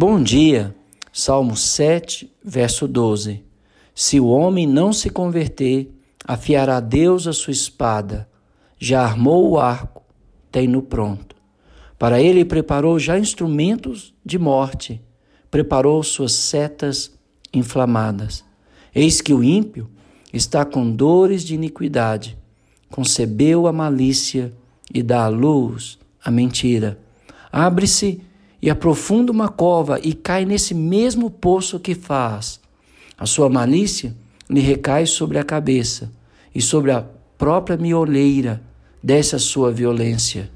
Bom dia, Salmo 7, verso 12. Se o homem não se converter, afiará Deus a sua espada, já armou o arco, tem-no pronto. Para ele preparou já instrumentos de morte, preparou suas setas inflamadas. Eis que o ímpio está com dores de iniquidade, concebeu a malícia e dá à luz a mentira. Abre-se e aprofunda uma cova e cai nesse mesmo poço que faz. A sua malícia lhe recai sobre a cabeça e sobre a própria mioleira desce a sua violência.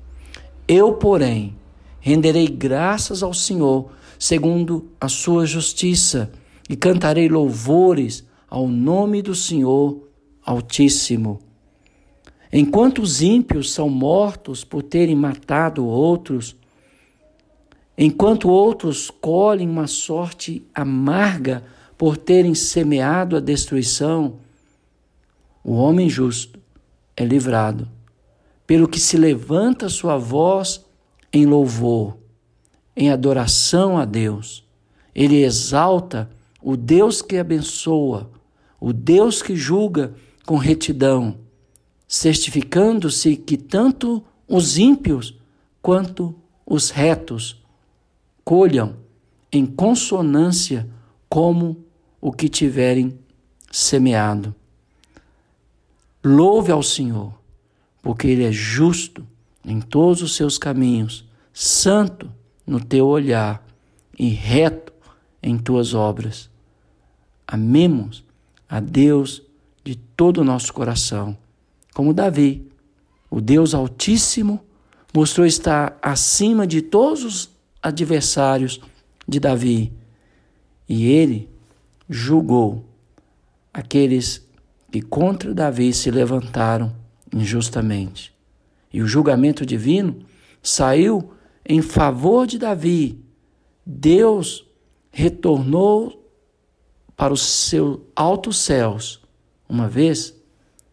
Eu, porém, renderei graças ao Senhor segundo a sua justiça e cantarei louvores ao nome do Senhor Altíssimo. Enquanto os ímpios são mortos por terem matado outros, enquanto outros colhem uma sorte amarga por terem semeado a destruição, o homem justo é livrado, pelo que se levanta sua voz em louvor, em adoração a Deus. Ele exalta o Deus que abençoa, o Deus que julga com retidão, certificando-se que tanto os ímpios quanto os retos colham em consonância como o que tiverem semeado. Louve ao Senhor, porque Ele é justo em todos os seus caminhos, santo no teu olhar e reto em tuas obras. Amemos a Deus de todo o nosso coração, como Davi, o Deus Altíssimo, mostrou estar acima de todos os adversários de Davi. E ele julgou aqueles que contra Davi se levantaram injustamente. E o julgamento divino saiu em favor de Davi. Deus retornou para os seus altos céus, uma vez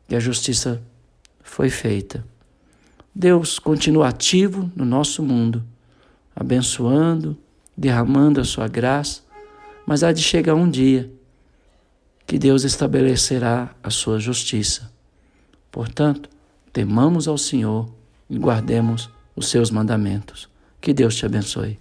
que a justiça foi feita. Deus continua ativo no nosso mundo abençoando, derramando a sua graça, mas há de chegar um dia que Deus estabelecerá a sua justiça. Portanto, temamos ao Senhor e guardemos os seus mandamentos. Que Deus te abençoe.